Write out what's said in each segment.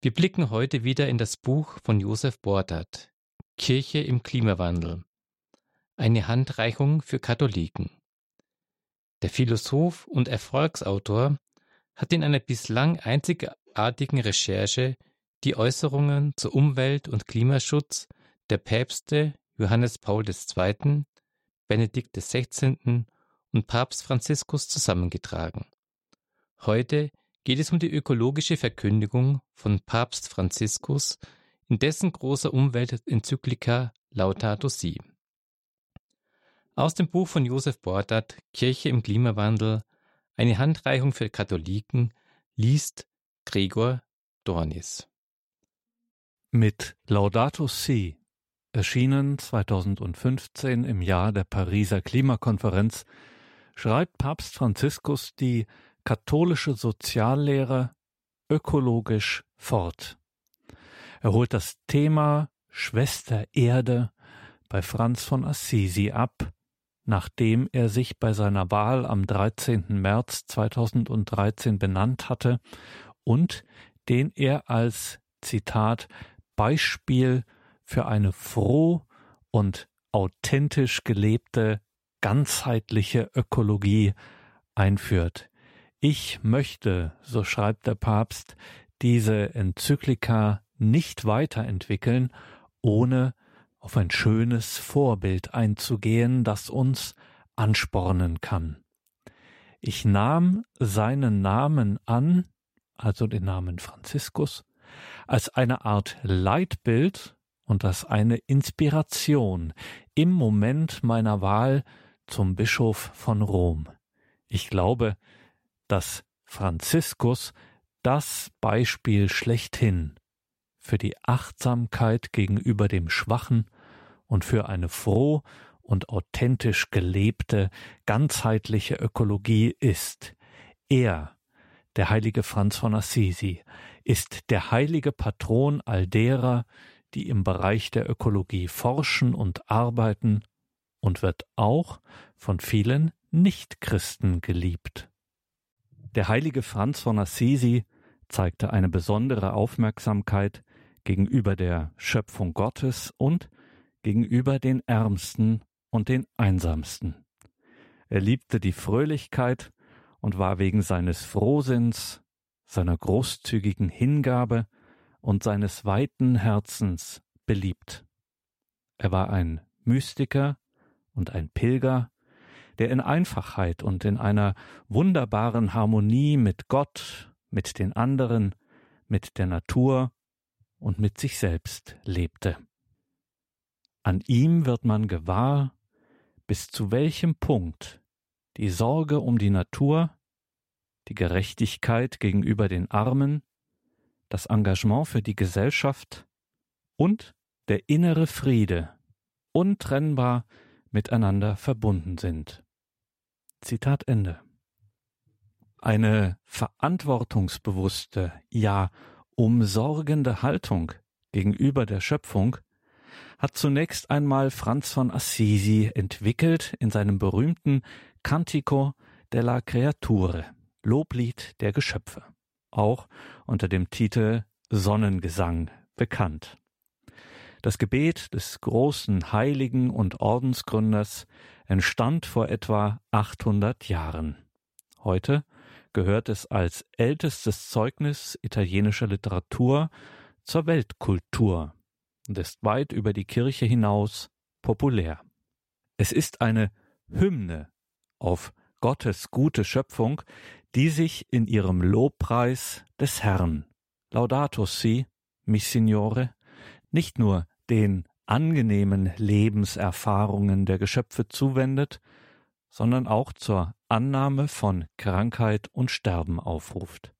Wir blicken heute wieder in das Buch von Josef Bordat, Kirche im Klimawandel. Eine Handreichung für Katholiken. Der Philosoph und Erfolgsautor hat in einer bislang einzigartigen Recherche die Äußerungen zu Umwelt- und Klimaschutz der Päpste Johannes Paul II., Benedikt XVI. und Papst Franziskus zusammengetragen. Heute geht es um die ökologische Verkündigung von Papst Franziskus in dessen großer Umweltenzyklika Laudato Si. Aus dem Buch von Josef Bordat Kirche im Klimawandel eine Handreichung für Katholiken liest Gregor Dornis. Mit Laudato Si, erschienen 2015 im Jahr der Pariser Klimakonferenz, schreibt Papst Franziskus die katholische Soziallehre ökologisch fort. Er holt das Thema Schwester Erde bei Franz von Assisi ab, nachdem er sich bei seiner Wahl am 13. März 2013 benannt hatte und den er als Zitat Beispiel für eine froh und authentisch gelebte ganzheitliche Ökologie einführt. Ich möchte, so schreibt der Papst, diese Enzyklika nicht weiterentwickeln, ohne auf ein schönes Vorbild einzugehen, das uns anspornen kann. Ich nahm seinen Namen an, also den Namen Franziskus, als eine Art Leitbild und als eine Inspiration im Moment meiner Wahl zum Bischof von Rom. Ich glaube, dass Franziskus das Beispiel schlechthin für die Achtsamkeit gegenüber dem Schwachen und für eine froh und authentisch gelebte, ganzheitliche Ökologie ist. Er, der heilige Franz von Assisi, ist der heilige Patron all derer, die im Bereich der Ökologie forschen und arbeiten und wird auch von vielen Nichtchristen geliebt. Der heilige Franz von Assisi zeigte eine besondere Aufmerksamkeit gegenüber der Schöpfung Gottes und gegenüber den Ärmsten und den Einsamsten. Er liebte die Fröhlichkeit und war wegen seines Frohsinns, seiner großzügigen Hingabe und seines weiten Herzens beliebt. Er war ein Mystiker und ein Pilger, der in Einfachheit und in einer wunderbaren Harmonie mit Gott, mit den anderen, mit der Natur und mit sich selbst lebte. An ihm wird man gewahr, bis zu welchem Punkt die Sorge um die Natur, die Gerechtigkeit gegenüber den Armen, das Engagement für die Gesellschaft und der innere Friede untrennbar miteinander verbunden sind. Zitat Ende. Eine verantwortungsbewusste, ja umsorgende Haltung gegenüber der Schöpfung hat zunächst einmal Franz von Assisi entwickelt in seinem berühmten Cantico della Creature, Loblied der Geschöpfe, auch unter dem Titel Sonnengesang bekannt. Das Gebet des großen Heiligen und Ordensgründers entstand vor etwa 800 Jahren. Heute gehört es als ältestes Zeugnis italienischer Literatur zur Weltkultur und ist weit über die Kirche hinaus populär. Es ist eine Hymne auf Gottes gute Schöpfung, die sich in ihrem Lobpreis des Herrn, Laudato si, mi Signore, nicht nur den angenehmen Lebenserfahrungen der Geschöpfe zuwendet, sondern auch zur Annahme von Krankheit und Sterben aufruft.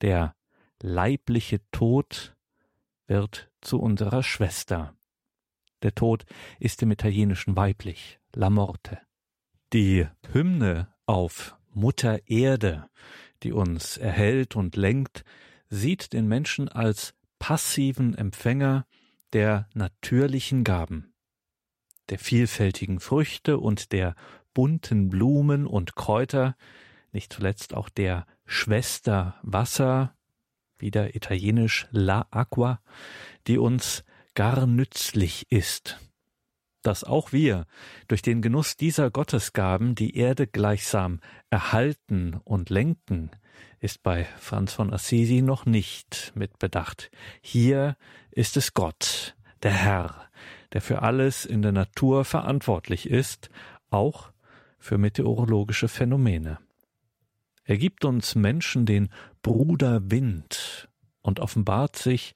Der leibliche Tod wird zu unserer Schwester. Der Tod ist im Italienischen weiblich, la morte. Die Hymne auf Mutter Erde, die uns erhält und lenkt, sieht den Menschen als passiven Empfänger der natürlichen Gaben, der vielfältigen Früchte und der bunten Blumen und Kräuter, nicht zuletzt auch der Schwester Wasser, wieder italienisch la aqua, die uns gar nützlich ist. Dass auch wir durch den Genuss dieser Gottesgaben die Erde gleichsam erhalten und lenken, ist bei Franz von Assisi noch nicht mitbedacht. Hier ist es Gott, der Herr, der für alles in der Natur verantwortlich ist, auch für meteorologische Phänomene. Er gibt uns Menschen den Bruder Wind und offenbart sich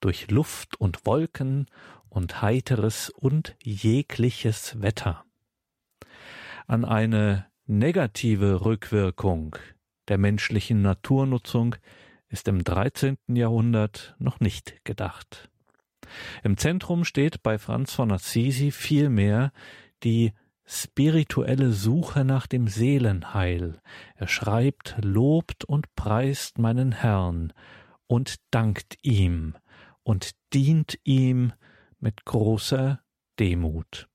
durch Luft und Wolken und heiteres und jegliches Wetter. An eine negative Rückwirkung der menschlichen Naturnutzung ist im 13. Jahrhundert noch nicht gedacht. Im Zentrum steht bei Franz von Assisi vielmehr die spirituelle Suche nach dem Seelenheil. Er schreibt, lobt und preist meinen Herrn und dankt ihm und dient ihm mit großer Demut.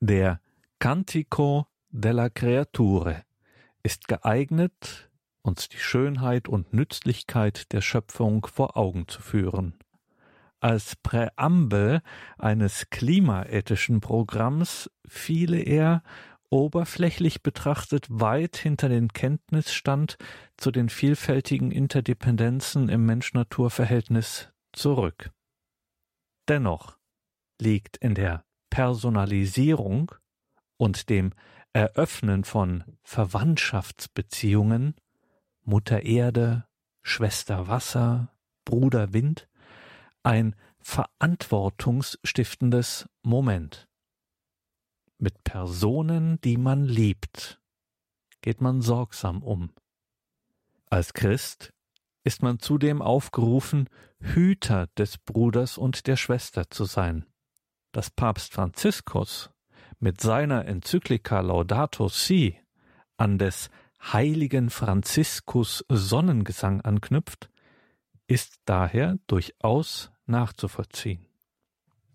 Der Cantico della Creature ist geeignet, uns die Schönheit und Nützlichkeit der Schöpfung vor Augen zu führen. Als Präambel eines klimaethischen Programms fiele er oberflächlich betrachtet weit hinter den Kenntnisstand zu den vielfältigen Interdependenzen im Mensch-Natur-Verhältnis zurück. Dennoch liegt in der Personalisierung und dem Eröffnen von Verwandtschaftsbeziehungen Mutter Erde, Schwester Wasser, Bruder Wind ein verantwortungsstiftendes Moment. Mit Personen, die man liebt, geht man sorgsam um. Als Christ ist man zudem aufgerufen, Hüter des Bruders und der Schwester zu sein. Dass Papst Franziskus mit seiner Enzyklika Laudato Si an des heiligen Franziskus Sonnengesang anknüpft, ist daher durchaus nachzuvollziehen.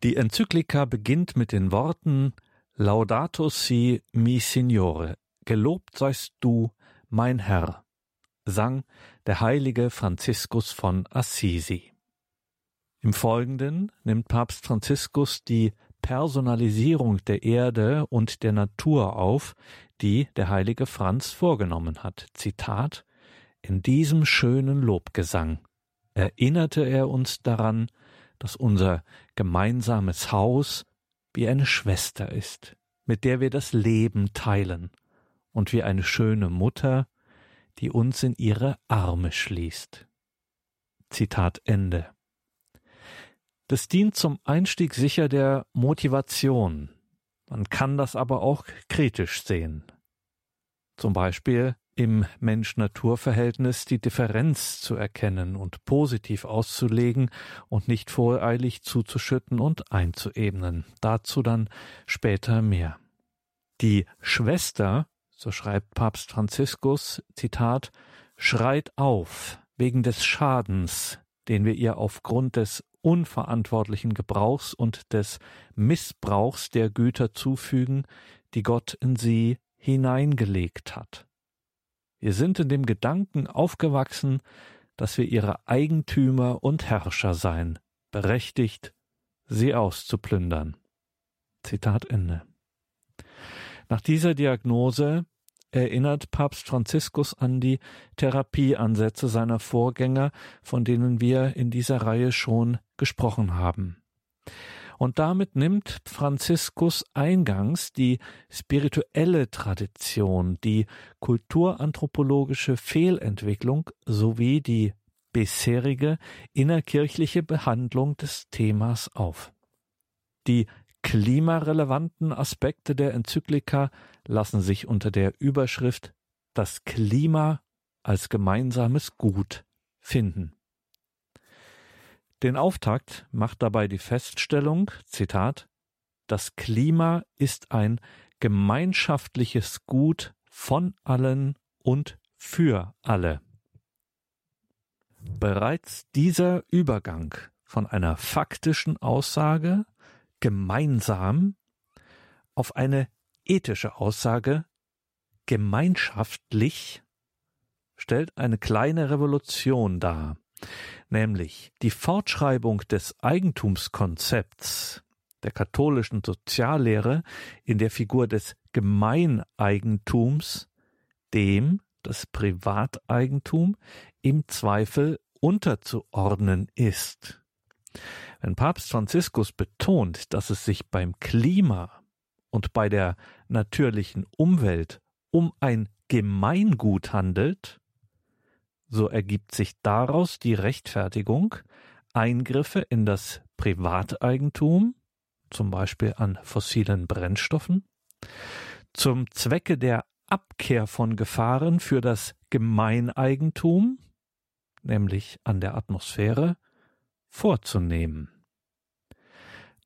Die Enzyklika beginnt mit den Worten Laudato si mi Signore, gelobt seist du, mein Herr, sang der heilige Franziskus von Assisi. Im Folgenden nimmt Papst Franziskus die Personalisierung der Erde und der Natur auf, die der heilige Franz vorgenommen hat. Zitat In diesem schönen Lobgesang erinnerte er uns daran, dass unser gemeinsames Haus wie eine Schwester ist, mit der wir das Leben teilen, und wie eine schöne Mutter, die uns in ihre Arme schließt. Zitat Ende. Das dient zum Einstieg sicher der Motivation. Man kann das aber auch kritisch sehen. Zum Beispiel im Mensch-Natur-Verhältnis die Differenz zu erkennen und positiv auszulegen und nicht voreilig zuzuschütten und einzuebnen. Dazu dann später mehr. Die Schwester, so schreibt Papst Franziskus, Zitat, schreit auf wegen des Schadens, den wir ihr aufgrund des unverantwortlichen Gebrauchs und des Missbrauchs der Güter zufügen, die Gott in sie hineingelegt hat. Wir sind in dem Gedanken aufgewachsen, dass wir ihre Eigentümer und Herrscher seien, berechtigt, sie auszuplündern. Zitat Ende. Nach dieser Diagnose erinnert Papst Franziskus an die Therapieansätze seiner Vorgänger, von denen wir in dieser Reihe schon gesprochen haben. Und damit nimmt Franziskus eingangs die spirituelle Tradition, die kulturanthropologische Fehlentwicklung sowie die bisherige innerkirchliche Behandlung des Themas auf. Die klimarelevanten Aspekte der Enzyklika lassen sich unter der Überschrift Das Klima als gemeinsames Gut finden. Den Auftakt macht dabei die Feststellung, Zitat, das Klima ist ein gemeinschaftliches Gut von allen und für alle. Bereits dieser Übergang von einer faktischen Aussage gemeinsam auf eine ethische Aussage gemeinschaftlich stellt eine kleine Revolution dar, nämlich die Fortschreibung des Eigentumskonzepts der katholischen Soziallehre in der Figur des Gemeineigentums, dem das Privateigentum im Zweifel unterzuordnen ist. Wenn Papst Franziskus betont, dass es sich beim Klima und bei der natürlichen Umwelt um ein Gemeingut handelt, so ergibt sich daraus die Rechtfertigung, Eingriffe in das Privateigentum, zum Beispiel an fossilen Brennstoffen, zum Zwecke der Abkehr von Gefahren für das Gemeineigentum, nämlich an der Atmosphäre, vorzunehmen.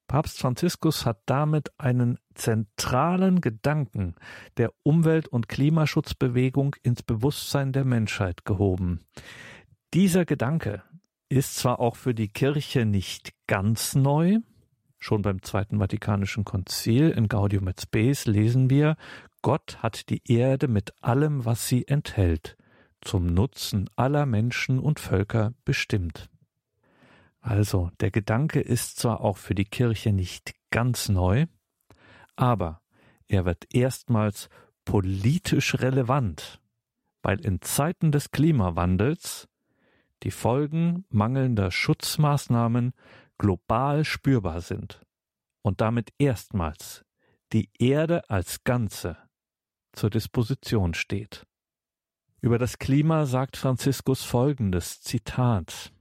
Papst Franziskus hat damit einen zentralen Gedanken der Umwelt- und Klimaschutzbewegung ins Bewusstsein der Menschheit gehoben. Dieser Gedanke ist zwar auch für die Kirche nicht ganz neu, schon beim Zweiten Vatikanischen Konzil in Gaudium et Spes lesen wir, Gott hat die Erde mit allem, was sie enthält, zum Nutzen aller Menschen und Völker bestimmt. Also der Gedanke ist zwar auch für die Kirche nicht ganz neu, aber er wird erstmals politisch relevant, weil in Zeiten des Klimawandels die Folgen mangelnder Schutzmaßnahmen global spürbar sind und damit erstmals die Erde als Ganze zur Disposition steht. Über das Klima sagt Franziskus folgendes Zitat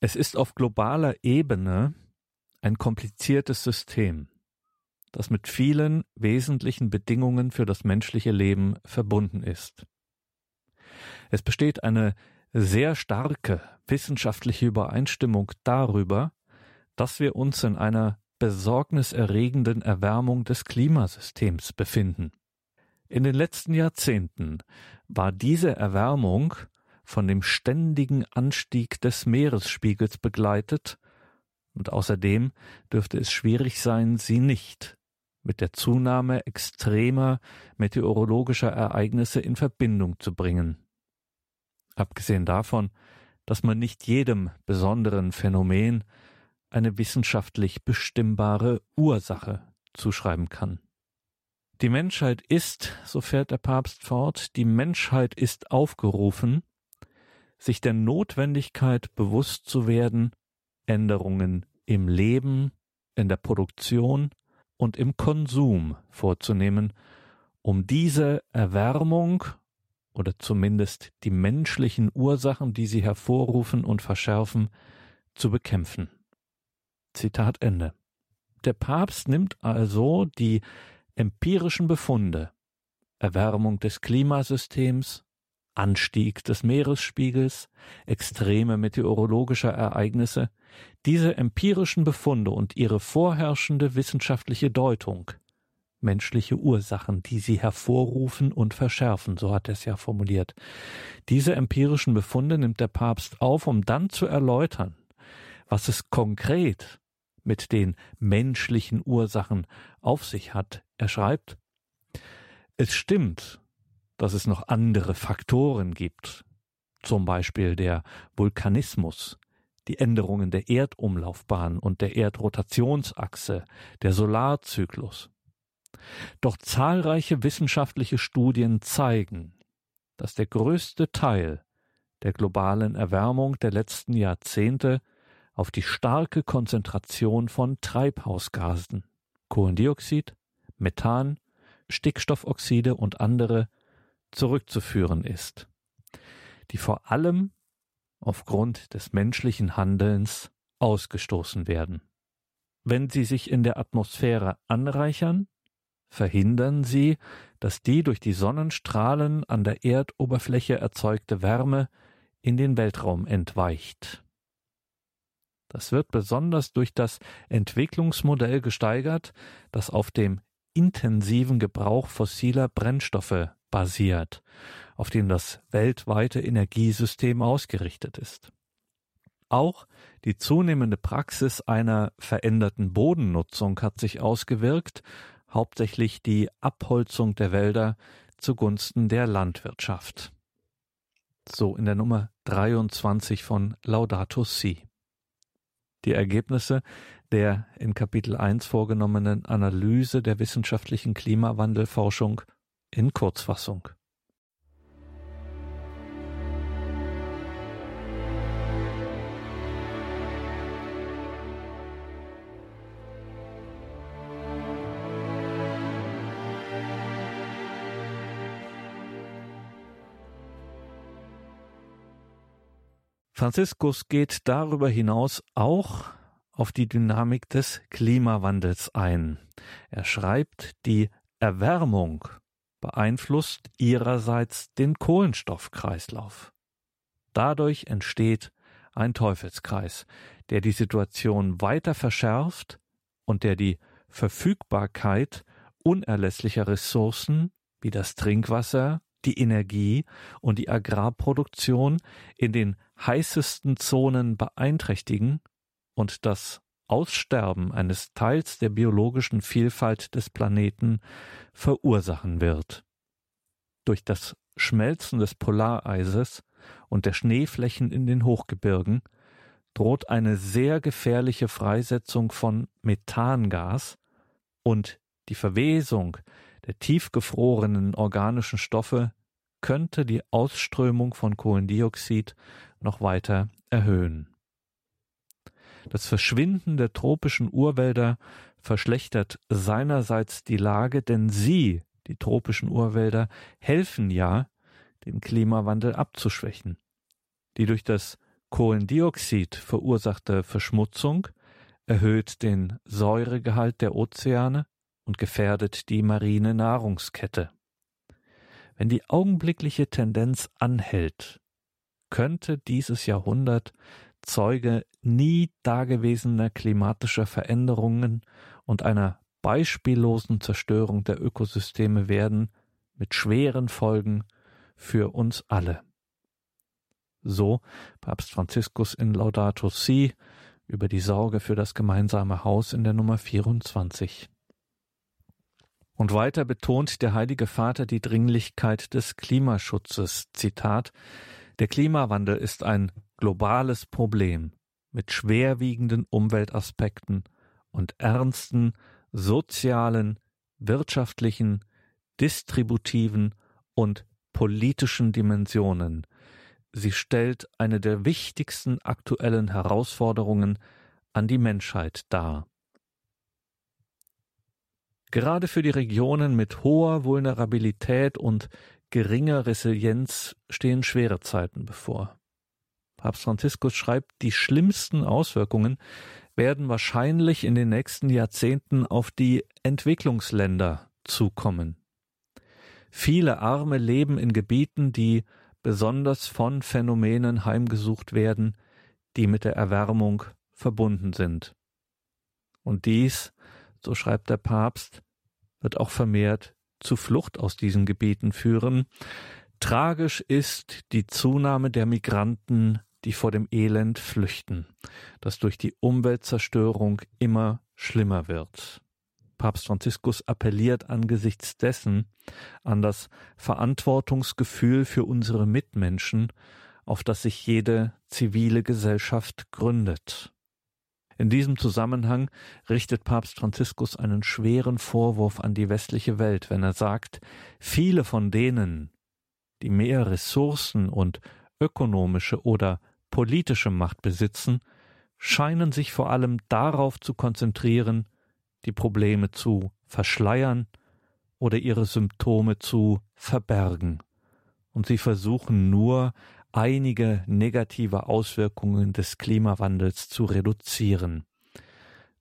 es ist auf globaler Ebene ein kompliziertes System, das mit vielen wesentlichen Bedingungen für das menschliche Leben verbunden ist. Es besteht eine sehr starke wissenschaftliche Übereinstimmung darüber, dass wir uns in einer besorgniserregenden Erwärmung des Klimasystems befinden. In den letzten Jahrzehnten war diese Erwärmung von dem ständigen Anstieg des Meeresspiegels begleitet, und außerdem dürfte es schwierig sein, sie nicht mit der Zunahme extremer meteorologischer Ereignisse in Verbindung zu bringen. Abgesehen davon, dass man nicht jedem besonderen Phänomen eine wissenschaftlich bestimmbare Ursache zuschreiben kann. Die Menschheit ist, so fährt der Papst fort, die Menschheit ist aufgerufen, sich der Notwendigkeit bewusst zu werden, Änderungen im Leben, in der Produktion und im Konsum vorzunehmen, um diese Erwärmung oder zumindest die menschlichen Ursachen, die sie hervorrufen und verschärfen, zu bekämpfen. Zitat Ende. Der Papst nimmt also die empirischen Befunde Erwärmung des Klimasystems, Anstieg des Meeresspiegels, extreme meteorologische Ereignisse, diese empirischen Befunde und ihre vorherrschende wissenschaftliche Deutung, menschliche Ursachen, die sie hervorrufen und verschärfen, so hat er es ja formuliert. Diese empirischen Befunde nimmt der Papst auf, um dann zu erläutern, was es konkret mit den menschlichen Ursachen auf sich hat. Er schreibt, es stimmt, dass es noch andere Faktoren gibt, zum Beispiel der Vulkanismus, die Änderungen der Erdumlaufbahn und der Erdrotationsachse, der Solarzyklus. Doch zahlreiche wissenschaftliche Studien zeigen, dass der größte Teil der globalen Erwärmung der letzten Jahrzehnte auf die starke Konzentration von Treibhausgasen, Kohlendioxid, Methan, Stickstoffoxide und andere zurückzuführen ist, die vor allem aufgrund des menschlichen Handelns ausgestoßen werden. Wenn sie sich in der Atmosphäre anreichern, verhindern sie, dass die durch die Sonnenstrahlen an der Erdoberfläche erzeugte Wärme in den Weltraum entweicht. Das wird besonders durch das Entwicklungsmodell gesteigert, das auf dem intensiven Gebrauch fossiler Brennstoffe basiert, auf dem das weltweite Energiesystem ausgerichtet ist. Auch die zunehmende Praxis einer veränderten Bodennutzung hat sich ausgewirkt, hauptsächlich die Abholzung der Wälder zugunsten der Landwirtschaft. so in der Nummer 23 von Laudato Si. Die Ergebnisse der in Kapitel 1 vorgenommenen Analyse der wissenschaftlichen Klimawandelforschung in Kurzfassung. Franziskus geht darüber hinaus auch auf die Dynamik des Klimawandels ein. Er schreibt, die Erwärmung beeinflusst ihrerseits den Kohlenstoffkreislauf. Dadurch entsteht ein Teufelskreis, der die Situation weiter verschärft und der die Verfügbarkeit unerlässlicher Ressourcen wie das Trinkwasser, die Energie und die Agrarproduktion in den heißesten Zonen beeinträchtigen und das Aussterben eines Teils der biologischen Vielfalt des Planeten verursachen wird. Durch das Schmelzen des Polareises und der Schneeflächen in den Hochgebirgen droht eine sehr gefährliche Freisetzung von Methangas und die Verwesung der tiefgefrorenen organischen Stoffe könnte die Ausströmung von Kohlendioxid noch weiter erhöhen. Das Verschwinden der tropischen Urwälder verschlechtert seinerseits die Lage, denn sie, die tropischen Urwälder, helfen ja, den Klimawandel abzuschwächen. Die durch das Kohlendioxid verursachte Verschmutzung erhöht den Säuregehalt der Ozeane und gefährdet die marine Nahrungskette. Wenn die augenblickliche Tendenz anhält, könnte dieses Jahrhundert Zeuge nie dagewesener klimatischer Veränderungen und einer beispiellosen Zerstörung der Ökosysteme werden, mit schweren Folgen für uns alle. So Papst Franziskus in Laudato Si über die Sorge für das gemeinsame Haus in der Nummer 24. Und weiter betont der Heilige Vater die Dringlichkeit des Klimaschutzes. Zitat Der Klimawandel ist ein globales Problem mit schwerwiegenden Umweltaspekten und ernsten sozialen, wirtschaftlichen, distributiven und politischen Dimensionen. Sie stellt eine der wichtigsten aktuellen Herausforderungen an die Menschheit dar. Gerade für die Regionen mit hoher Vulnerabilität und geringer Resilienz stehen schwere Zeiten bevor. Papst Franziskus schreibt, die schlimmsten Auswirkungen werden wahrscheinlich in den nächsten Jahrzehnten auf die Entwicklungsländer zukommen. Viele Arme leben in Gebieten, die besonders von Phänomenen heimgesucht werden, die mit der Erwärmung verbunden sind. Und dies so schreibt der Papst, wird auch vermehrt zu Flucht aus diesen Gebieten führen. Tragisch ist die Zunahme der Migranten, die vor dem Elend flüchten, das durch die Umweltzerstörung immer schlimmer wird. Papst Franziskus appelliert angesichts dessen an das Verantwortungsgefühl für unsere Mitmenschen, auf das sich jede zivile Gesellschaft gründet. In diesem Zusammenhang richtet Papst Franziskus einen schweren Vorwurf an die westliche Welt, wenn er sagt, viele von denen, die mehr Ressourcen und ökonomische oder politische Macht besitzen, scheinen sich vor allem darauf zu konzentrieren, die Probleme zu verschleiern oder ihre Symptome zu verbergen. Und sie versuchen nur, einige negative Auswirkungen des Klimawandels zu reduzieren.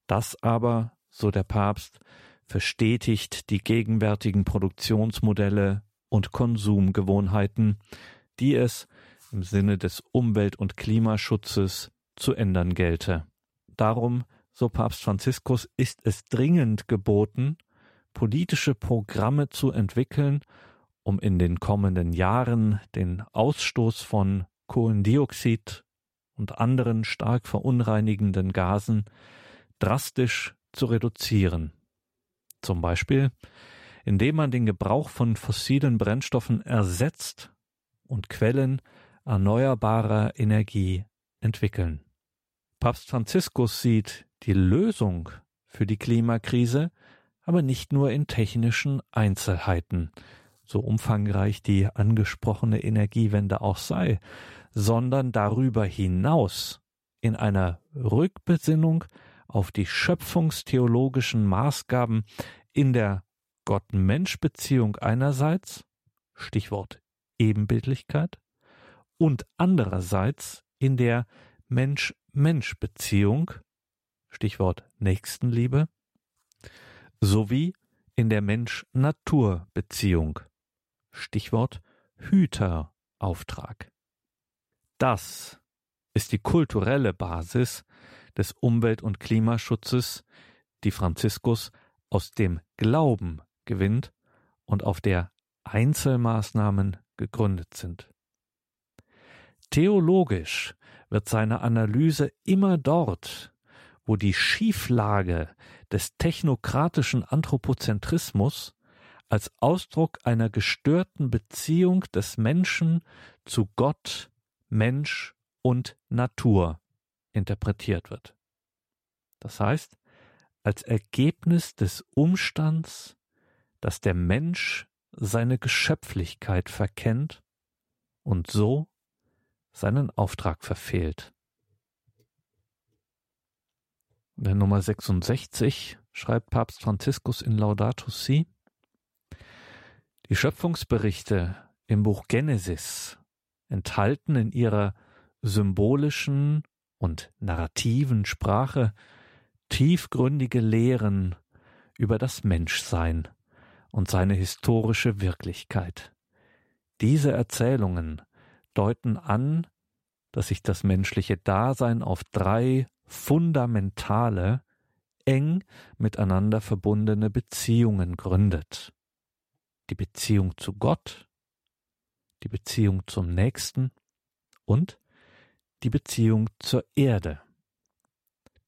Das aber, so der Papst, verstetigt die gegenwärtigen Produktionsmodelle und Konsumgewohnheiten, die es im Sinne des Umwelt- und Klimaschutzes zu ändern gelte. Darum, so Papst Franziskus, ist es dringend geboten, politische Programme zu entwickeln, um in den kommenden Jahren den Ausstoß von Kohlendioxid und anderen stark verunreinigenden Gasen drastisch zu reduzieren. Zum Beispiel, indem man den Gebrauch von fossilen Brennstoffen ersetzt und Quellen erneuerbarer Energie entwickeln. Papst Franziskus sieht die Lösung für die Klimakrise aber nicht nur in technischen Einzelheiten, so umfangreich die angesprochene Energiewende auch sei, sondern darüber hinaus in einer Rückbesinnung auf die schöpfungstheologischen Maßgaben in der Gott-Mensch-Beziehung einerseits, Stichwort Ebenbildlichkeit, und andererseits in der Mensch-Mensch-Beziehung, Stichwort Nächstenliebe, sowie in der Mensch-Natur-Beziehung, Stichwort Hüterauftrag. Das ist die kulturelle Basis des Umwelt- und Klimaschutzes, die Franziskus aus dem Glauben gewinnt und auf der Einzelmaßnahmen gegründet sind. Theologisch wird seine Analyse immer dort, wo die Schieflage des technokratischen Anthropozentrismus als Ausdruck einer gestörten Beziehung des Menschen zu Gott, Mensch und Natur interpretiert wird. Das heißt, als Ergebnis des Umstands, dass der Mensch seine Geschöpflichkeit verkennt und so seinen Auftrag verfehlt. In der Nummer 66 schreibt Papst Franziskus in Laudato Si, die Schöpfungsberichte im Buch Genesis enthalten in ihrer symbolischen und narrativen Sprache tiefgründige Lehren über das Menschsein und seine historische Wirklichkeit. Diese Erzählungen deuten an, dass sich das menschliche Dasein auf drei fundamentale, eng miteinander verbundene Beziehungen gründet. Die Beziehung zu Gott, die Beziehung zum Nächsten und die Beziehung zur Erde.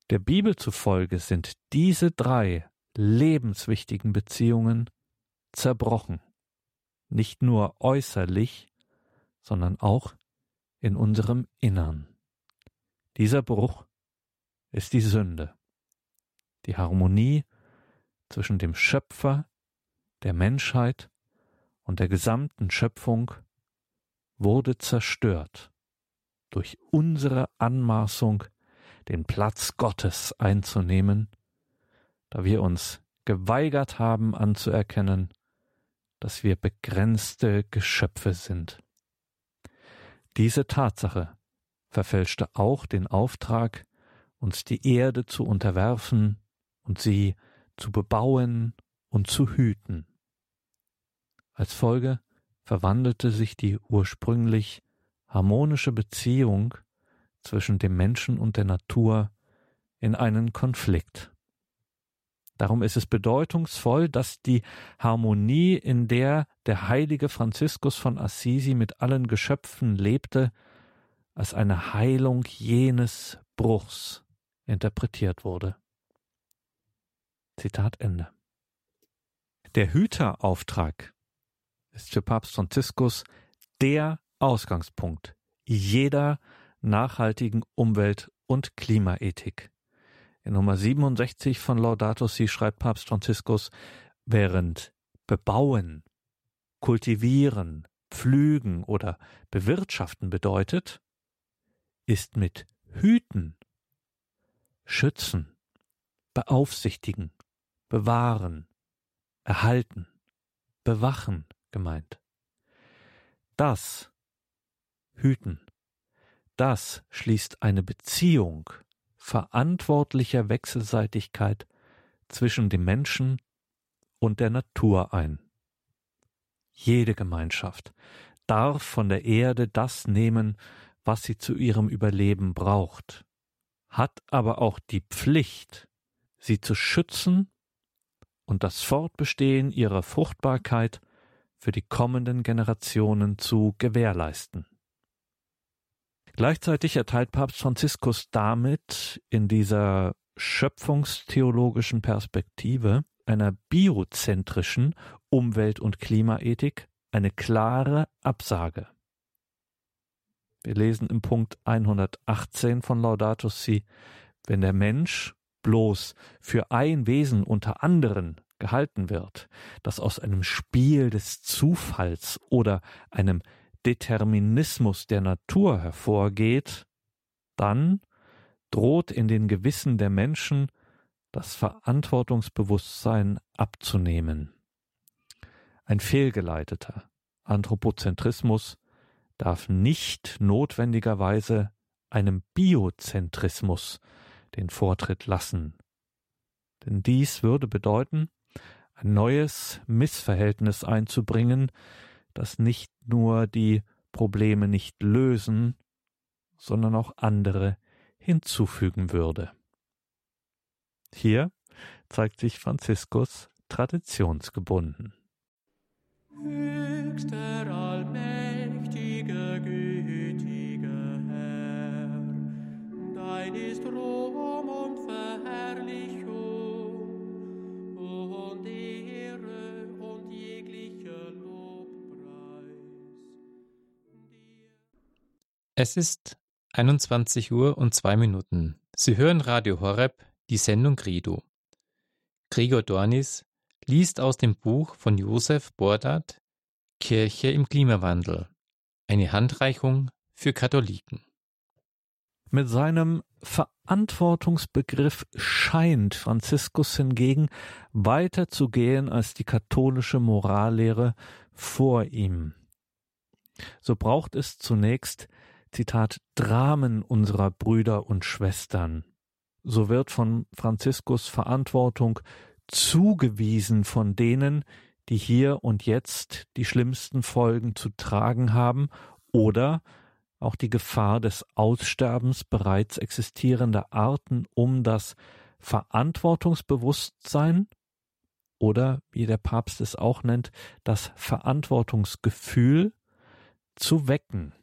Der Bibel zufolge sind diese drei lebenswichtigen Beziehungen zerbrochen, nicht nur äußerlich, sondern auch in unserem Innern. Dieser Bruch ist die Sünde, die Harmonie zwischen dem Schöpfer, der Menschheit und der gesamten Schöpfung wurde zerstört durch unsere Anmaßung, den Platz Gottes einzunehmen, da wir uns geweigert haben anzuerkennen, dass wir begrenzte Geschöpfe sind. Diese Tatsache verfälschte auch den Auftrag, uns die Erde zu unterwerfen und sie zu bebauen und zu hüten. Als Folge verwandelte sich die ursprünglich harmonische Beziehung zwischen dem Menschen und der Natur in einen Konflikt. Darum ist es bedeutungsvoll, dass die Harmonie, in der der heilige Franziskus von Assisi mit allen Geschöpfen lebte, als eine Heilung jenes Bruchs interpretiert wurde. Zitat Ende. Der Hüterauftrag ist für Papst Franziskus der Ausgangspunkt jeder nachhaltigen Umwelt- und Klimaethik. In Nummer 67 von Laudato Si schreibt Papst Franziskus, während bebauen, kultivieren, pflügen oder bewirtschaften bedeutet, ist mit hüten, schützen, beaufsichtigen, bewahren, erhalten, bewachen gemeint. Das Hüten, das schließt eine Beziehung verantwortlicher Wechselseitigkeit zwischen dem Menschen und der Natur ein. Jede Gemeinschaft darf von der Erde das nehmen, was sie zu ihrem Überleben braucht, hat aber auch die Pflicht, sie zu schützen und das Fortbestehen ihrer Fruchtbarkeit für die kommenden Generationen zu gewährleisten. Gleichzeitig erteilt Papst Franziskus damit in dieser schöpfungstheologischen Perspektive einer biozentrischen Umwelt- und Klimaethik eine klare Absage. Wir lesen im Punkt 118 von Laudato Si, wenn der Mensch bloß für ein Wesen unter anderen gehalten wird, das aus einem Spiel des Zufalls oder einem Determinismus der Natur hervorgeht, dann droht in den Gewissen der Menschen das Verantwortungsbewusstsein abzunehmen. Ein fehlgeleiteter Anthropozentrismus darf nicht notwendigerweise einem Biozentrismus den Vortritt lassen. Denn dies würde bedeuten, ein neues Missverhältnis einzubringen, das nicht nur die Probleme nicht lösen, sondern auch andere hinzufügen würde. Hier zeigt sich Franziskus traditionsgebunden. Höchster allmächtiger, gütiger Herr, dein ist Ruhm und Verherrlichung Es ist 21 Uhr und zwei Minuten. Sie hören Radio Horeb, die Sendung Credo. Gregor Dornis liest aus dem Buch von Josef Bordat Kirche im Klimawandel. Eine Handreichung für Katholiken. Mit seinem Verantwortungsbegriff scheint Franziskus hingegen weiter zu gehen als die katholische Morallehre vor ihm. So braucht es zunächst Zitat, Dramen unserer Brüder und Schwestern. So wird von Franziskus Verantwortung zugewiesen von denen, die hier und jetzt die schlimmsten Folgen zu tragen haben oder auch die Gefahr des Aussterbens bereits existierender Arten um das Verantwortungsbewusstsein oder, wie der Papst es auch nennt, das Verantwortungsgefühl zu wecken.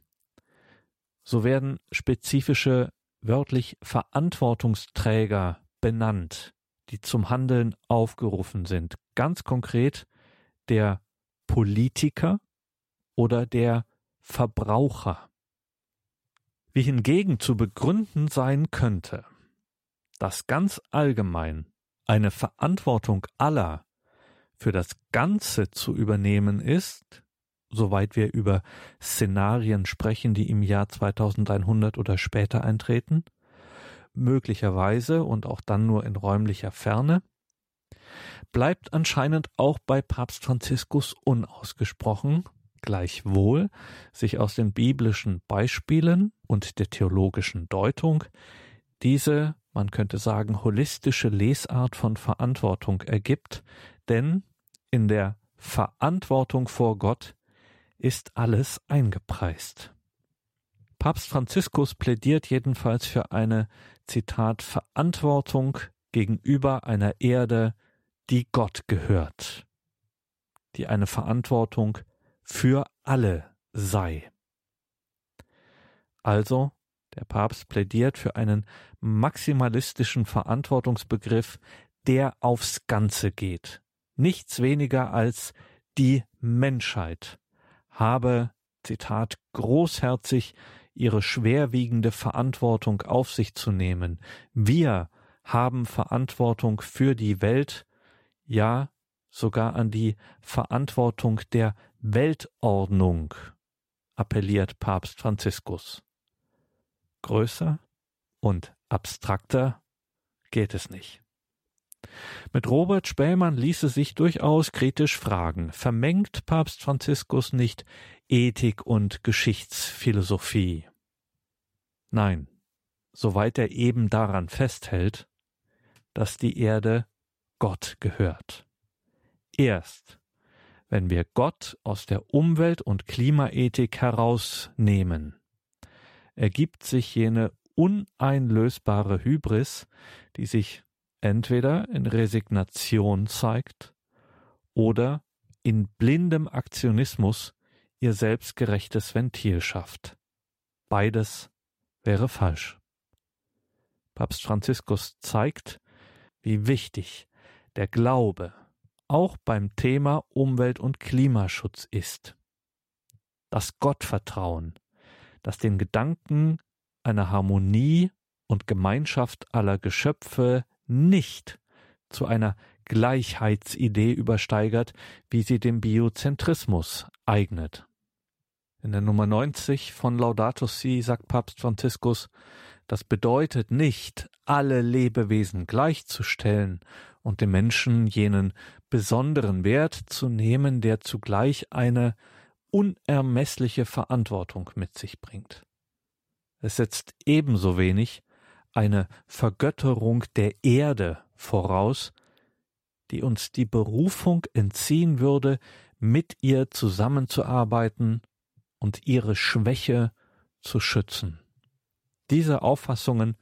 So werden spezifische wörtlich Verantwortungsträger benannt, die zum Handeln aufgerufen sind. Ganz konkret der Politiker oder der Verbraucher. Wie hingegen zu begründen sein könnte, dass ganz allgemein eine Verantwortung aller für das Ganze zu übernehmen ist, soweit wir über Szenarien sprechen, die im Jahr 2100 oder später eintreten, möglicherweise und auch dann nur in räumlicher Ferne, bleibt anscheinend auch bei Papst Franziskus unausgesprochen, gleichwohl sich aus den biblischen Beispielen und der theologischen Deutung diese, man könnte sagen, holistische Lesart von Verantwortung ergibt, denn in der Verantwortung vor Gott ist alles eingepreist. Papst Franziskus plädiert jedenfalls für eine, Zitat, Verantwortung gegenüber einer Erde, die Gott gehört, die eine Verantwortung für alle sei. Also, der Papst plädiert für einen maximalistischen Verantwortungsbegriff, der aufs Ganze geht. Nichts weniger als die Menschheit habe, Zitat, großherzig ihre schwerwiegende Verantwortung auf sich zu nehmen. Wir haben Verantwortung für die Welt, ja sogar an die Verantwortung der Weltordnung, appelliert Papst Franziskus. Größer und abstrakter geht es nicht. Mit Robert Spähmann ließe sich durchaus kritisch fragen, vermengt Papst Franziskus nicht Ethik und Geschichtsphilosophie? Nein, soweit er eben daran festhält, dass die Erde Gott gehört. Erst wenn wir Gott aus der Umwelt- und Klimaethik herausnehmen, ergibt sich jene uneinlösbare Hybris, die sich entweder in Resignation zeigt oder in blindem Aktionismus ihr selbstgerechtes Ventil schafft. Beides wäre falsch. Papst Franziskus zeigt, wie wichtig der Glaube auch beim Thema Umwelt- und Klimaschutz ist. Das Gottvertrauen, das den Gedanken einer Harmonie und Gemeinschaft aller Geschöpfe nicht zu einer Gleichheitsidee übersteigert, wie sie dem Biozentrismus eignet. In der Nummer 90 von Laudato Si sagt Papst Franziskus, das bedeutet nicht, alle Lebewesen gleichzustellen und dem Menschen jenen besonderen Wert zu nehmen, der zugleich eine unermessliche Verantwortung mit sich bringt. Es setzt ebenso wenig eine Vergötterung der Erde voraus, die uns die Berufung entziehen würde, mit ihr zusammenzuarbeiten und ihre Schwäche zu schützen. Diese Auffassungen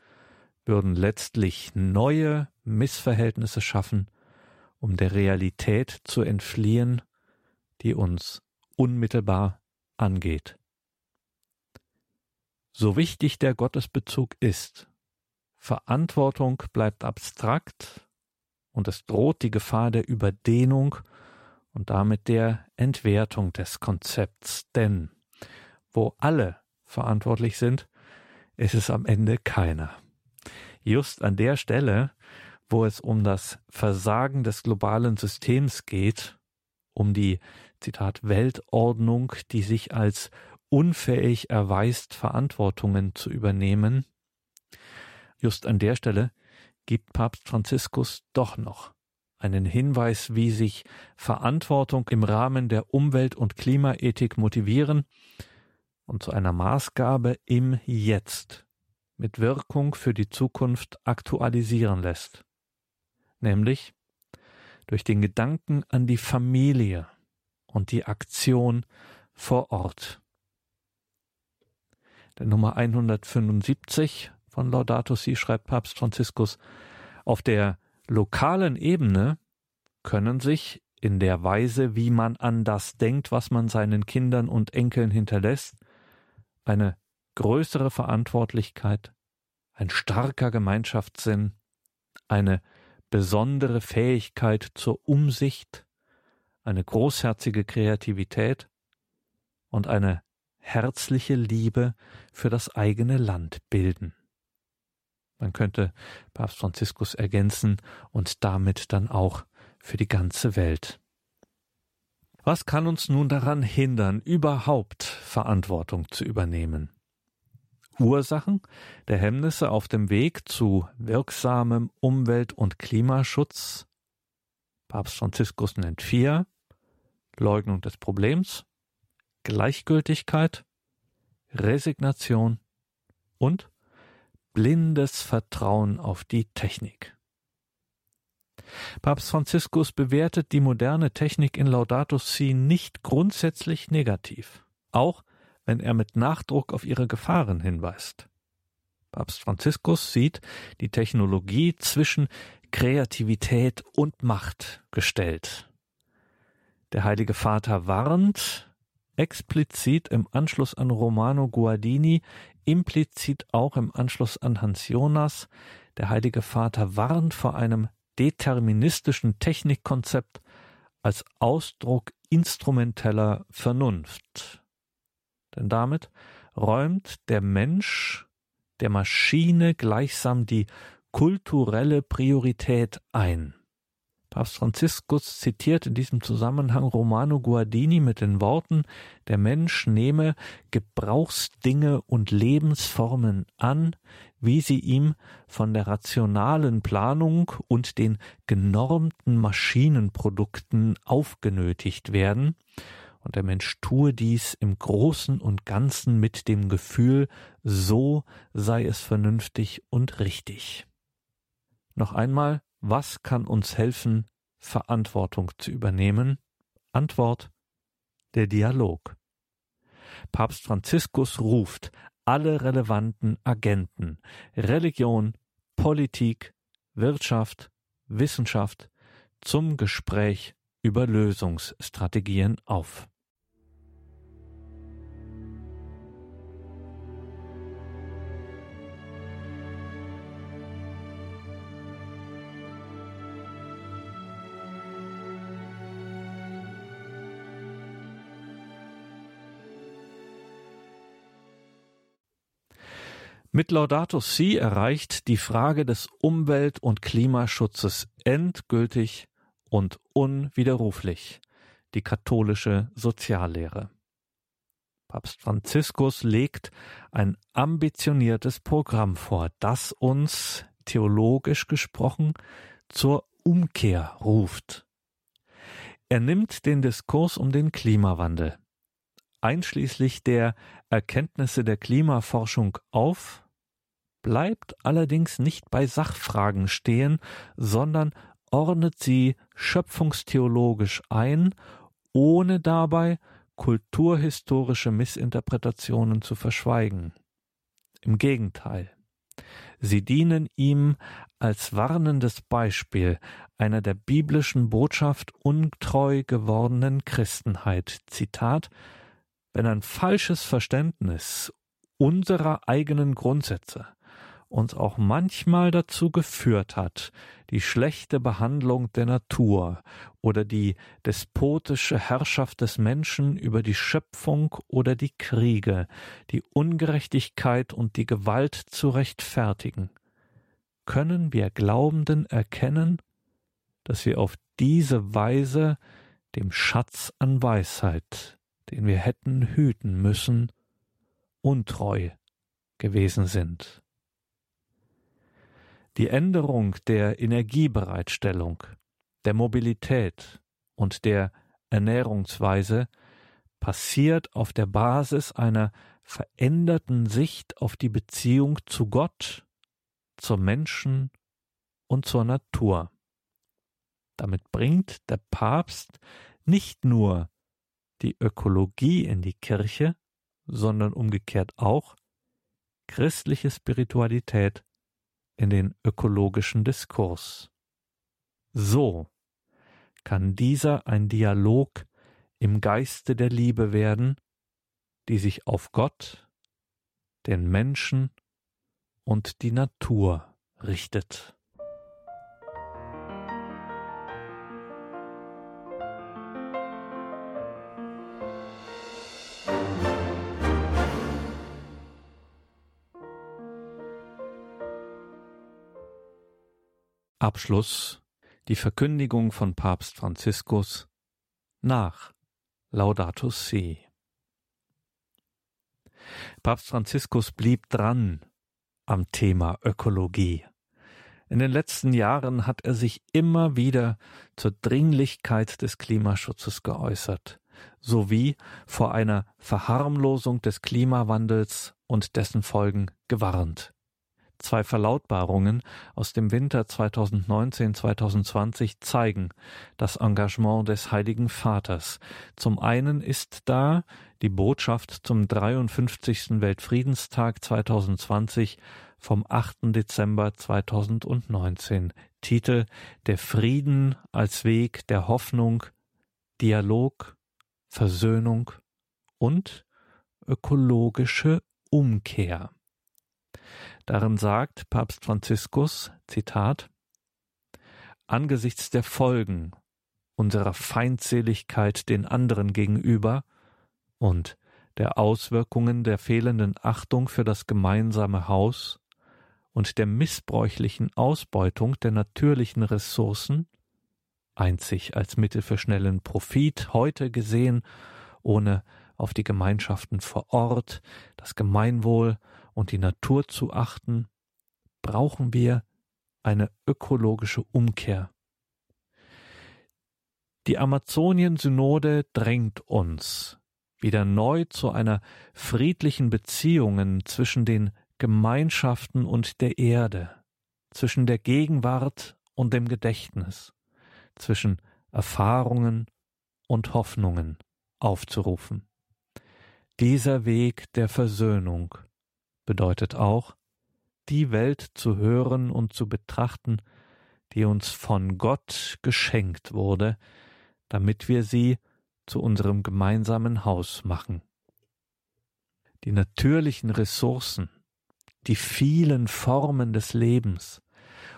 würden letztlich neue Missverhältnisse schaffen, um der Realität zu entfliehen, die uns unmittelbar angeht. So wichtig der Gottesbezug ist, Verantwortung bleibt abstrakt und es droht die Gefahr der Überdehnung und damit der Entwertung des Konzepts, denn wo alle verantwortlich sind, ist es am Ende keiner. Just an der Stelle, wo es um das Versagen des globalen Systems geht, um die Zitat Weltordnung, die sich als unfähig erweist, Verantwortungen zu übernehmen, just an der Stelle gibt Papst Franziskus doch noch einen Hinweis, wie sich Verantwortung im Rahmen der Umwelt- und Klimaethik motivieren und zu einer Maßgabe im Jetzt mit Wirkung für die Zukunft aktualisieren lässt, nämlich durch den Gedanken an die Familie und die Aktion vor Ort. Der Nummer 175 von Laudato Si schreibt Papst Franziskus, auf der lokalen Ebene können sich in der Weise, wie man an das denkt, was man seinen Kindern und Enkeln hinterlässt, eine größere Verantwortlichkeit, ein starker Gemeinschaftssinn, eine besondere Fähigkeit zur Umsicht, eine großherzige Kreativität und eine herzliche Liebe für das eigene Land bilden. Man könnte Papst Franziskus ergänzen und damit dann auch für die ganze Welt. Was kann uns nun daran hindern, überhaupt Verantwortung zu übernehmen? Ursachen der Hemmnisse auf dem Weg zu wirksamem Umwelt- und Klimaschutz? Papst Franziskus nennt vier. Leugnung des Problems, Gleichgültigkeit, Resignation und blindes Vertrauen auf die Technik. Papst Franziskus bewertet die moderne Technik in Laudato Si nicht grundsätzlich negativ, auch wenn er mit Nachdruck auf ihre Gefahren hinweist. Papst Franziskus sieht die Technologie zwischen Kreativität und Macht gestellt. Der Heilige Vater warnt explizit im Anschluss an Romano Guardini, implizit auch im Anschluss an Hans Jonas. Der Heilige Vater warnt vor einem deterministischen Technikkonzept als Ausdruck instrumenteller Vernunft. Denn damit räumt der Mensch der Maschine gleichsam die kulturelle Priorität ein. Papst Franziskus zitiert in diesem Zusammenhang Romano Guardini mit den Worten Der Mensch nehme Gebrauchsdinge und Lebensformen an, wie sie ihm von der rationalen Planung und den genormten Maschinenprodukten aufgenötigt werden, und der Mensch tue dies im Großen und Ganzen mit dem Gefühl, so sei es vernünftig und richtig. Noch einmal was kann uns helfen, Verantwortung zu übernehmen? Antwort der Dialog. Papst Franziskus ruft alle relevanten Agenten Religion, Politik, Wirtschaft, Wissenschaft zum Gespräch über Lösungsstrategien auf. Mit Laudato Si erreicht die Frage des Umwelt- und Klimaschutzes endgültig und unwiderruflich die katholische Soziallehre. Papst Franziskus legt ein ambitioniertes Programm vor, das uns, theologisch gesprochen, zur Umkehr ruft. Er nimmt den Diskurs um den Klimawandel, einschließlich der Erkenntnisse der Klimaforschung auf, bleibt allerdings nicht bei Sachfragen stehen, sondern ordnet sie schöpfungstheologisch ein, ohne dabei kulturhistorische Missinterpretationen zu verschweigen. Im Gegenteil. Sie dienen ihm als warnendes Beispiel einer der biblischen Botschaft untreu gewordenen Christenheit. Zitat Wenn ein falsches Verständnis unserer eigenen Grundsätze uns auch manchmal dazu geführt hat, die schlechte Behandlung der Natur oder die despotische Herrschaft des Menschen über die Schöpfung oder die Kriege, die Ungerechtigkeit und die Gewalt zu rechtfertigen, können wir Glaubenden erkennen, dass wir auf diese Weise dem Schatz an Weisheit, den wir hätten hüten müssen, untreu gewesen sind. Die Änderung der Energiebereitstellung, der Mobilität und der Ernährungsweise passiert auf der Basis einer veränderten Sicht auf die Beziehung zu Gott, zum Menschen und zur Natur. Damit bringt der Papst nicht nur die Ökologie in die Kirche, sondern umgekehrt auch christliche Spiritualität in den ökologischen Diskurs. So kann dieser ein Dialog im Geiste der Liebe werden, die sich auf Gott, den Menschen und die Natur richtet. Abschluss die Verkündigung von Papst Franziskus nach Laudato Si. Papst Franziskus blieb dran am Thema Ökologie. In den letzten Jahren hat er sich immer wieder zur Dringlichkeit des Klimaschutzes geäußert, sowie vor einer Verharmlosung des Klimawandels und dessen Folgen gewarnt. Zwei Verlautbarungen aus dem Winter 2019-2020 zeigen das Engagement des Heiligen Vaters. Zum einen ist da die Botschaft zum 53. Weltfriedenstag 2020 vom 8. Dezember 2019. Titel Der Frieden als Weg der Hoffnung, Dialog, Versöhnung und ökologische Umkehr. Darin sagt Papst Franziskus, Zitat, Angesichts der Folgen unserer Feindseligkeit den anderen gegenüber und der Auswirkungen der fehlenden Achtung für das gemeinsame Haus und der missbräuchlichen Ausbeutung der natürlichen Ressourcen, einzig als Mittel für schnellen Profit, heute gesehen, ohne auf die Gemeinschaften vor Ort, das Gemeinwohl und die Natur zu achten, brauchen wir eine ökologische Umkehr. Die Amazonien-Synode drängt uns wieder neu zu einer friedlichen Beziehungen zwischen den Gemeinschaften und der Erde, zwischen der Gegenwart und dem Gedächtnis, zwischen Erfahrungen und Hoffnungen aufzurufen. Dieser Weg der Versöhnung bedeutet auch, die Welt zu hören und zu betrachten, die uns von Gott geschenkt wurde, damit wir sie zu unserem gemeinsamen Haus machen. Die natürlichen Ressourcen, die vielen Formen des Lebens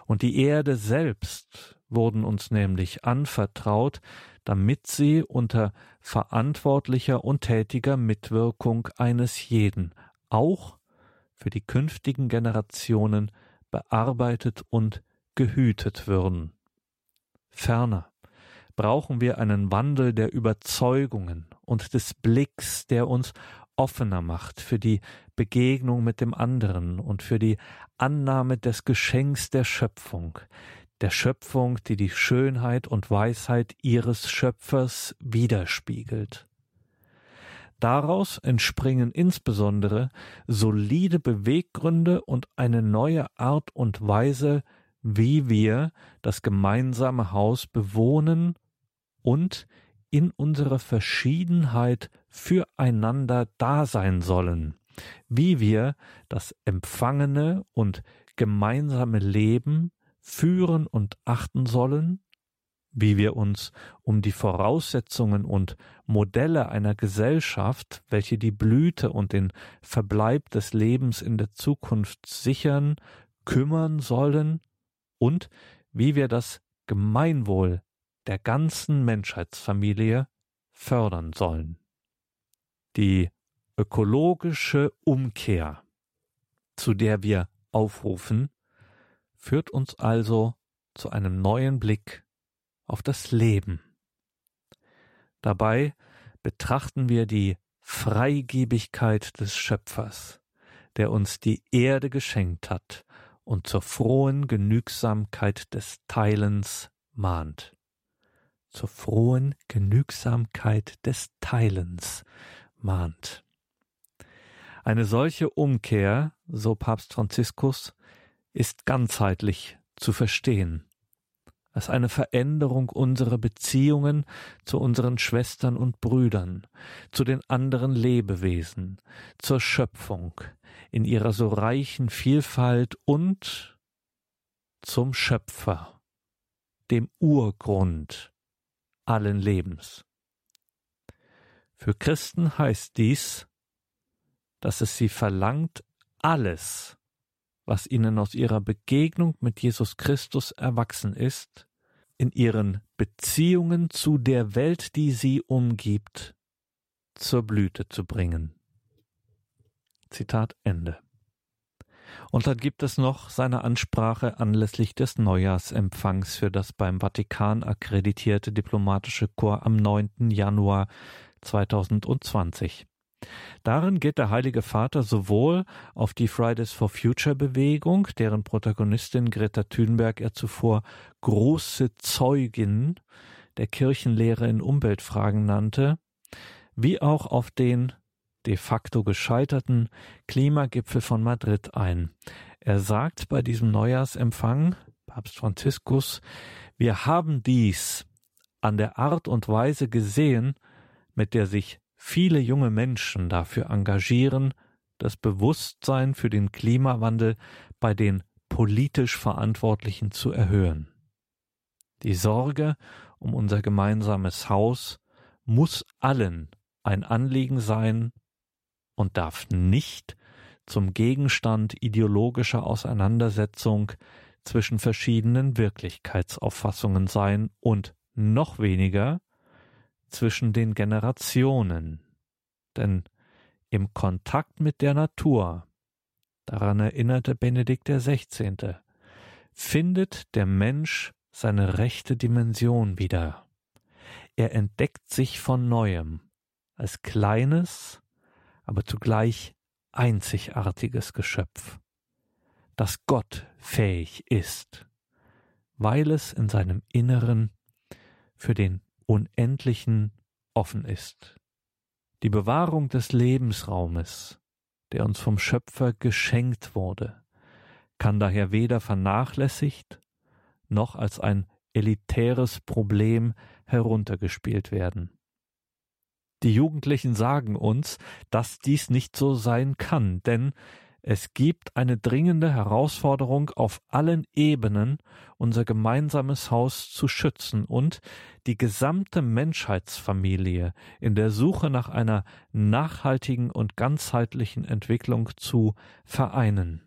und die Erde selbst wurden uns nämlich anvertraut, damit sie unter verantwortlicher und tätiger Mitwirkung eines jeden, auch für die künftigen Generationen bearbeitet und gehütet würden. Ferner brauchen wir einen Wandel der Überzeugungen und des Blicks, der uns offener macht für die Begegnung mit dem anderen und für die Annahme des Geschenks der Schöpfung, der Schöpfung, die die Schönheit und Weisheit ihres Schöpfers widerspiegelt. Daraus entspringen insbesondere solide Beweggründe und eine neue Art und Weise, wie wir das gemeinsame Haus bewohnen und in unserer Verschiedenheit füreinander da sein sollen, wie wir das empfangene und gemeinsame Leben führen und achten sollen, wie wir uns um die Voraussetzungen und Modelle einer Gesellschaft, welche die Blüte und den Verbleib des Lebens in der Zukunft sichern, kümmern sollen und wie wir das Gemeinwohl der ganzen Menschheitsfamilie fördern sollen. Die ökologische Umkehr, zu der wir aufrufen, führt uns also zu einem neuen Blick auf das Leben. Dabei betrachten wir die Freigebigkeit des Schöpfers, der uns die Erde geschenkt hat und zur frohen Genügsamkeit des Teilens mahnt. Zur frohen Genügsamkeit des Teilens mahnt. Eine solche Umkehr, so Papst Franziskus, ist ganzheitlich zu verstehen als eine Veränderung unserer Beziehungen zu unseren Schwestern und Brüdern, zu den anderen Lebewesen, zur Schöpfung in ihrer so reichen Vielfalt und zum Schöpfer, dem Urgrund allen Lebens. Für Christen heißt dies, dass es sie verlangt, alles, was ihnen aus ihrer Begegnung mit Jesus Christus erwachsen ist, in ihren Beziehungen zu der Welt, die sie umgibt, zur Blüte zu bringen. Zitat Ende. Und dann gibt es noch seine Ansprache anlässlich des Neujahrsempfangs für das beim Vatikan akkreditierte diplomatische Korps am 9. Januar 2020. Darin geht der Heilige Vater sowohl auf die Fridays for Future Bewegung, deren Protagonistin Greta Thunberg er zuvor große Zeugin der Kirchenlehre in Umweltfragen nannte, wie auch auf den de facto gescheiterten Klimagipfel von Madrid ein. Er sagt bei diesem Neujahrsempfang, Papst Franziskus, wir haben dies an der Art und Weise gesehen, mit der sich viele junge Menschen dafür engagieren, das Bewusstsein für den Klimawandel bei den politisch Verantwortlichen zu erhöhen. Die Sorge um unser gemeinsames Haus muss allen ein Anliegen sein und darf nicht zum Gegenstand ideologischer Auseinandersetzung zwischen verschiedenen Wirklichkeitsauffassungen sein und noch weniger zwischen den Generationen. Denn im Kontakt mit der Natur, daran erinnerte Benedikt XVI., findet der Mensch seine rechte Dimension wieder. Er entdeckt sich von neuem als kleines, aber zugleich einzigartiges Geschöpf, das Gott fähig ist, weil es in seinem Inneren für den Unendlichen offen ist. Die Bewahrung des Lebensraumes, der uns vom Schöpfer geschenkt wurde, kann daher weder vernachlässigt noch als ein elitäres Problem heruntergespielt werden. Die Jugendlichen sagen uns, dass dies nicht so sein kann, denn es gibt eine dringende Herausforderung auf allen Ebenen, unser gemeinsames Haus zu schützen und die gesamte Menschheitsfamilie in der Suche nach einer nachhaltigen und ganzheitlichen Entwicklung zu vereinen.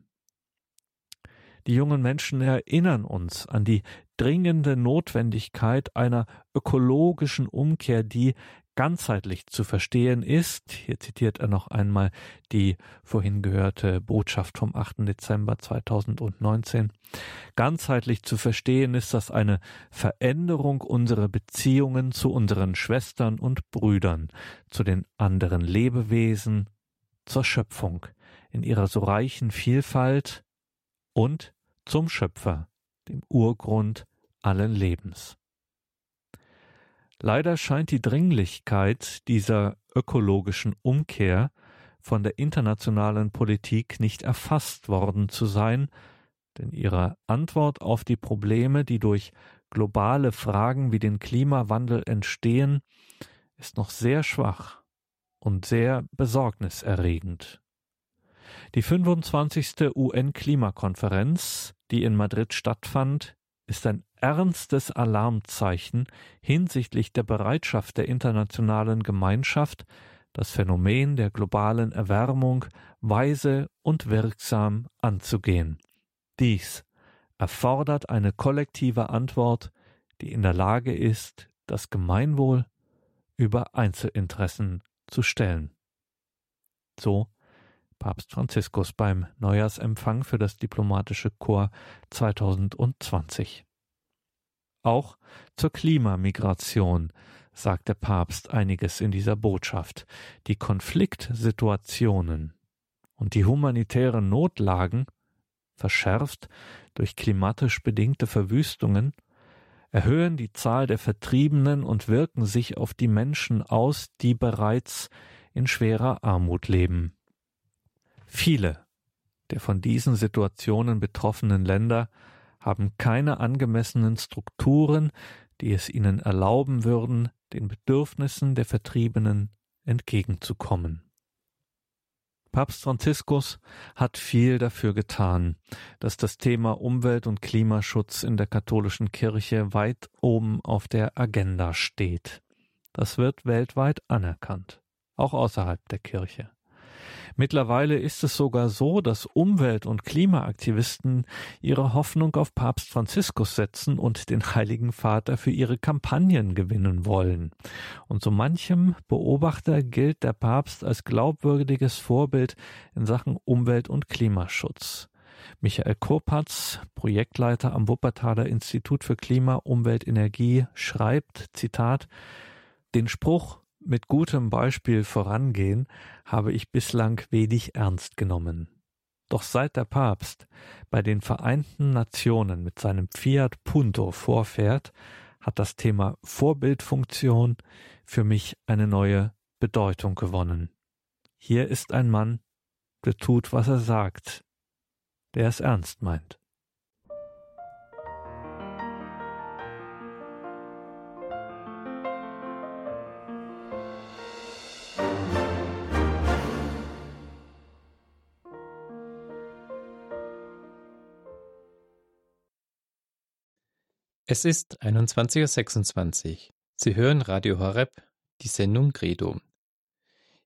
Die jungen Menschen erinnern uns an die dringende Notwendigkeit einer ökologischen Umkehr, die ganzheitlich zu verstehen ist, hier zitiert er noch einmal die vorhin gehörte Botschaft vom 8. Dezember 2019, ganzheitlich zu verstehen ist das eine Veränderung unserer Beziehungen zu unseren Schwestern und Brüdern, zu den anderen Lebewesen, zur Schöpfung in ihrer so reichen Vielfalt und zum Schöpfer, dem Urgrund allen Lebens. Leider scheint die Dringlichkeit dieser ökologischen Umkehr von der internationalen Politik nicht erfasst worden zu sein, denn ihre Antwort auf die Probleme, die durch globale Fragen wie den Klimawandel entstehen, ist noch sehr schwach und sehr besorgniserregend. Die 25. UN-Klimakonferenz, die in Madrid stattfand, ist ein ernstes Alarmzeichen hinsichtlich der Bereitschaft der internationalen Gemeinschaft, das Phänomen der globalen Erwärmung weise und wirksam anzugehen. Dies erfordert eine kollektive Antwort, die in der Lage ist, das Gemeinwohl über Einzelinteressen zu stellen. So Papst Franziskus beim Neujahrsempfang für das diplomatische Korps 2020. Auch zur Klimamigration sagt der Papst einiges in dieser Botschaft. Die Konfliktsituationen und die humanitären Notlagen, verschärft durch klimatisch bedingte Verwüstungen, erhöhen die Zahl der Vertriebenen und wirken sich auf die Menschen aus, die bereits in schwerer Armut leben. Viele der von diesen Situationen betroffenen Länder haben keine angemessenen Strukturen, die es ihnen erlauben würden, den Bedürfnissen der Vertriebenen entgegenzukommen. Papst Franziskus hat viel dafür getan, dass das Thema Umwelt- und Klimaschutz in der katholischen Kirche weit oben auf der Agenda steht. Das wird weltweit anerkannt, auch außerhalb der Kirche. Mittlerweile ist es sogar so, dass Umwelt- und Klimaaktivisten ihre Hoffnung auf Papst Franziskus setzen und den Heiligen Vater für ihre Kampagnen gewinnen wollen. Und so manchem Beobachter gilt der Papst als glaubwürdiges Vorbild in Sachen Umwelt- und Klimaschutz. Michael Kopatz, Projektleiter am Wuppertaler Institut für Klima, Umwelt, Energie, schreibt, Zitat, den Spruch mit gutem Beispiel vorangehen, habe ich bislang wenig ernst genommen. Doch seit der Papst bei den Vereinten Nationen mit seinem Fiat Punto vorfährt, hat das Thema Vorbildfunktion für mich eine neue Bedeutung gewonnen. Hier ist ein Mann, der tut, was er sagt, der es ernst meint. Es ist 21.26 Uhr. Sie hören Radio Horeb, die Sendung Credo.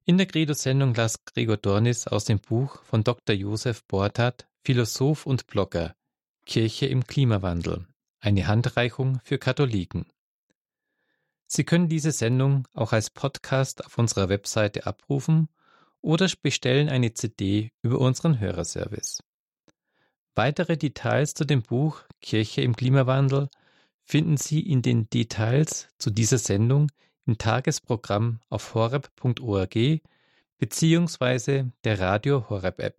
In der Credo-Sendung las Gregor Dornis aus dem Buch von Dr. Josef Bortat, Philosoph und Blogger, Kirche im Klimawandel, eine Handreichung für Katholiken. Sie können diese Sendung auch als Podcast auf unserer Webseite abrufen oder bestellen eine CD über unseren Hörerservice. Weitere Details zu dem Buch Kirche im Klimawandel finden Sie in den Details zu dieser Sendung im Tagesprogramm auf horeb.org beziehungsweise der Radio Horeb App.